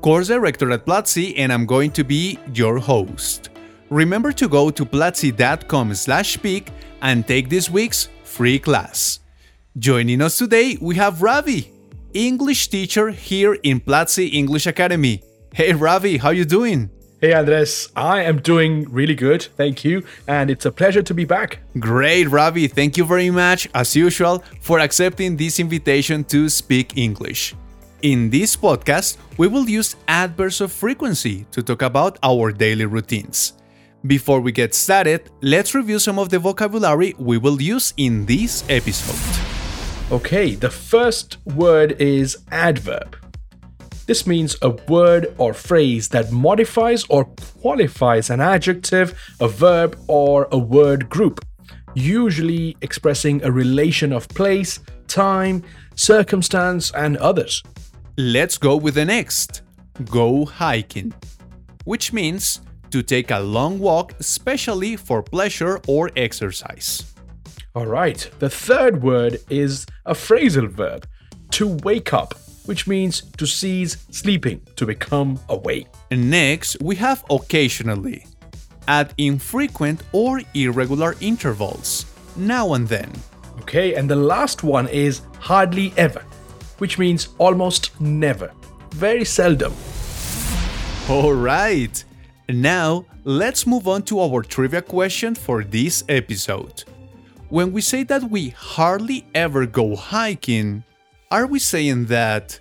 course director at Platzi, and I'm going to be your host. Remember to go to platzi.com slash speak and take this week's free class. Joining us today, we have Ravee, English teacher here in Platzi English Academy. Hey Ravee, how you doing? Hey Andres, I am doing really good, thank you, and it's a pleasure to be back. Great, Ravee. Thank you very much, as usual, for accepting this invitation to speak English. In this podcast, we will use adverbs of frequency to talk about our daily routines. Before we get started, let's review some of the vocabulary we will use in this episode. Okay, the first word is adverb. This means a word or phrase that modifies or qualifies an adjective, a verb, or a word group, usually expressing a relation of place, time, circumstance, and others. Let's go with the next go hiking, which means to take a long walk, especially for pleasure or exercise. All right, the third word is a phrasal verb to wake up, which means to cease sleeping, to become awake. And next, we have occasionally, at infrequent or irregular intervals, now and then. Okay, and the last one is hardly ever, which means almost never, very seldom. All right, now let's move on to our trivia question for this episode. When we say that we hardly ever go hiking, are we saying that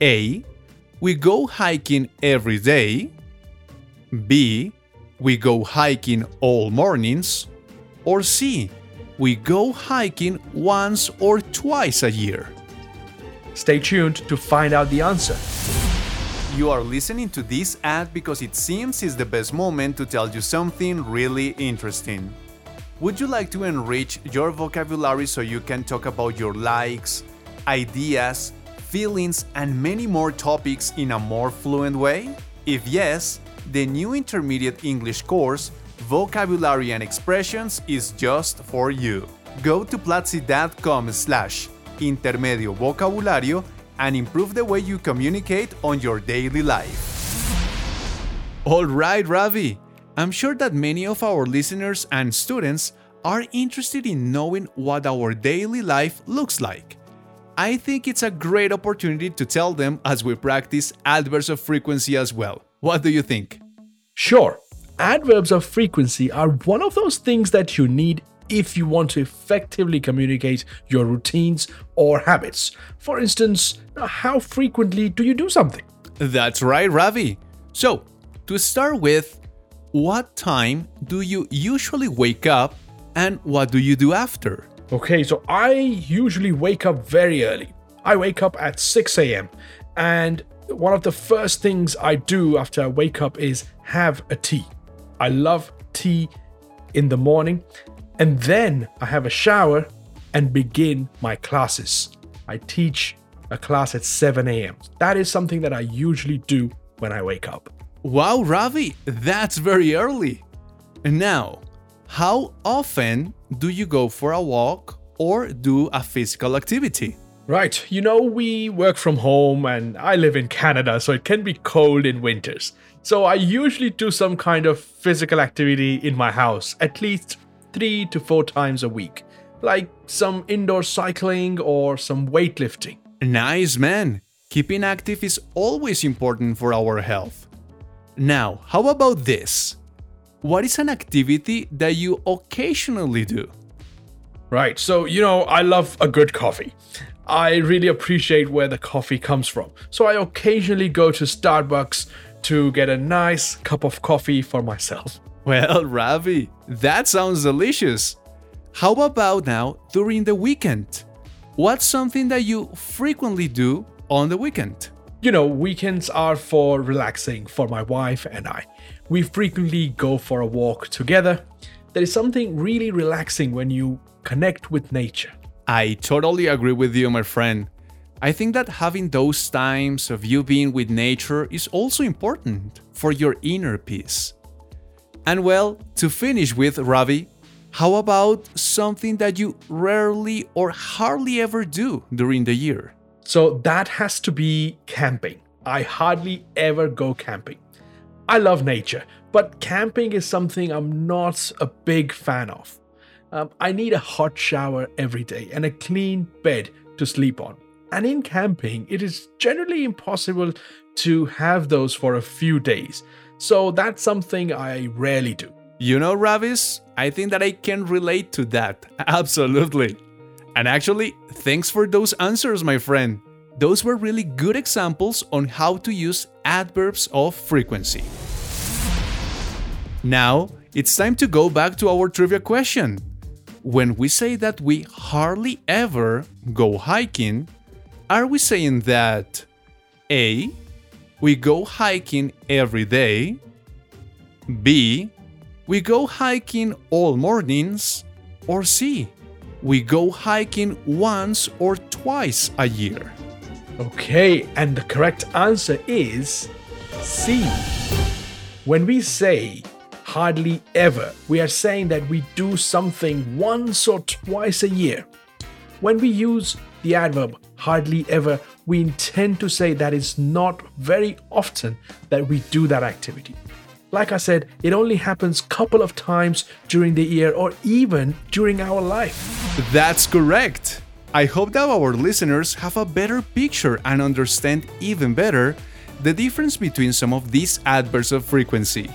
A. We go hiking every day, B. We go hiking all mornings, or C. We go hiking once or twice a year? Stay tuned to find out the answer. You are listening to this ad because it seems it's the best moment to tell you something really interesting. Would you like to enrich your vocabulary so you can talk about your likes, ideas, feelings, and many more topics in a more fluent way? If yes, the new intermediate English course, Vocabulary and Expressions, is just for you. Go to platzi.com slash intermedio vocabulario and improve the way you communicate on your daily life. All right, Ravee. I'm sure that many of our listeners and students are interested in knowing what our daily life looks like. I think it's a great opportunity to tell them as we practice adverbs of frequency as well. What do you think? Sure, adverbs of frequency are one of those things that you need if you want to effectively communicate your routines or habits. For instance, how frequently do you do something? That's right, Ravee. So, to start with, what time do you usually wake up and what do you do after? Okay, so I usually wake up very early. I wake up at 6 a.m. and one of the first things I do after I wake up is have a tea. I love tea in the morning and then I have a shower and begin my classes. I teach a class at 7 a.m. That is something that I usually do when I wake up. Wow, Ravee, that's very early. And now, how often do you go for a walk or do a physical activity? Right, you know, we work from home and I live in Canada, so it can be cold in winters. So I usually do some kind of physical activity in my house, at least three to four times a week, like some indoor cycling or some weightlifting. Nice, man. Keeping active is always important for our health. Now, how about this? What is an activity that you occasionally do? Right, so you know, I love a good coffee. I really appreciate where the coffee comes from. So I occasionally go to Starbucks to get a nice cup of coffee for myself. Well, Ravee, that sounds delicious. How about now during the weekend? What's something that you frequently do on the weekend? You know, weekends are for relaxing for my wife and I. We frequently go for a walk together. There is something really relaxing when you connect with nature. I totally agree with you, my friend. I think that having those times of you being with nature is also important for your inner peace. And well, to finish with, Ravee, how about something that you rarely or hardly ever do during the year? So that has to be camping. I hardly ever go camping. I love nature, but camping is something I'm not a big fan of. Um, I need a hot shower every day and a clean bed to sleep on. And in camping, it is generally impossible to have those for a few days. So that's something I rarely do. You know, Ravis, I think that I can relate to that. Absolutely. And actually, thanks for those answers, my friend. Those were really good examples on how to use adverbs of frequency. Now, it's time to go back to our trivia question. When we say that we hardly ever go hiking, are we saying that A. We go hiking every day, B. We go hiking all mornings, or C we go hiking once or twice a year? Okay, and the correct answer is C. When we say hardly ever, we are saying that we do something once or twice a year. When we use the adverb hardly ever, we intend to say that it's not very often that we do that activity. Like I said, it only happens couple of times during the year or even during our life. That's correct. I hope that our listeners have a better picture and understand even better the difference between some of these adverbs of frequency.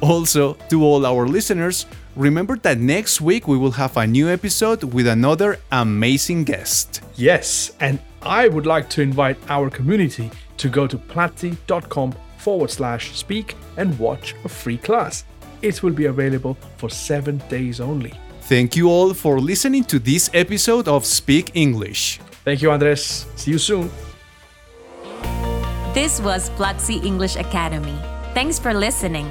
Also, to all our listeners, remember that next week we will have a new episode with another amazing guest. Yes, and I would like to invite our community to go to platzi.com forward slash speak and watch a free class. It will be available for seven days only. Thank you all for listening to this episode of Speak English. Thank you, Andres. See you soon. This was Platzi English Academy. Thanks for listening.